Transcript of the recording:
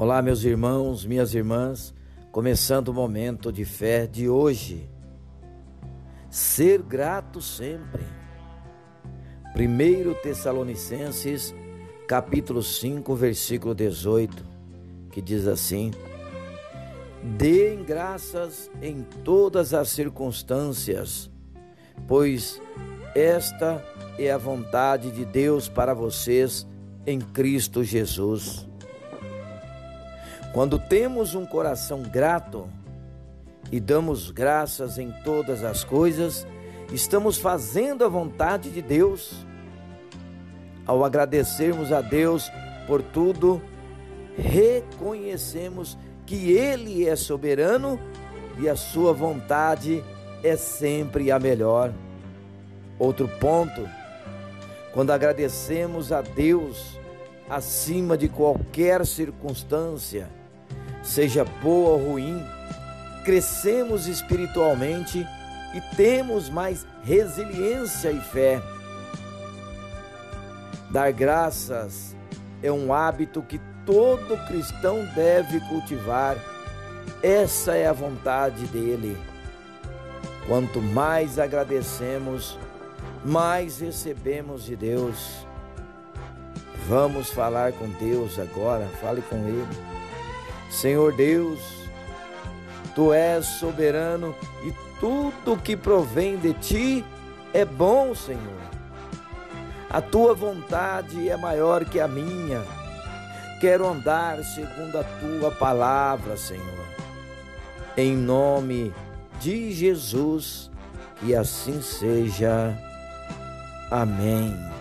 Olá, meus irmãos, minhas irmãs, começando o momento de fé de hoje. Ser grato sempre. 1 Tessalonicenses, capítulo 5, versículo 18, que diz assim: Deem graças em todas as circunstâncias, pois esta é a vontade de Deus para vocês em Cristo Jesus. Quando temos um coração grato e damos graças em todas as coisas, estamos fazendo a vontade de Deus. Ao agradecermos a Deus por tudo, reconhecemos que Ele é soberano e a Sua vontade é sempre a melhor. Outro ponto, quando agradecemos a Deus acima de qualquer circunstância, seja boa ou ruim, crescemos espiritualmente e temos mais resiliência e fé. Dar graças é um hábito que todo cristão deve cultivar. Essa é a vontade dele. Quanto mais agradecemos, mais recebemos de Deus. Vamos falar com Deus agora, fale com Ele. Senhor Deus, tu és soberano e tudo que provém de ti é bom, Senhor. A tua vontade é maior que a minha. Quero andar segundo a tua palavra, Senhor. Em nome de Jesus, que assim seja. Amém.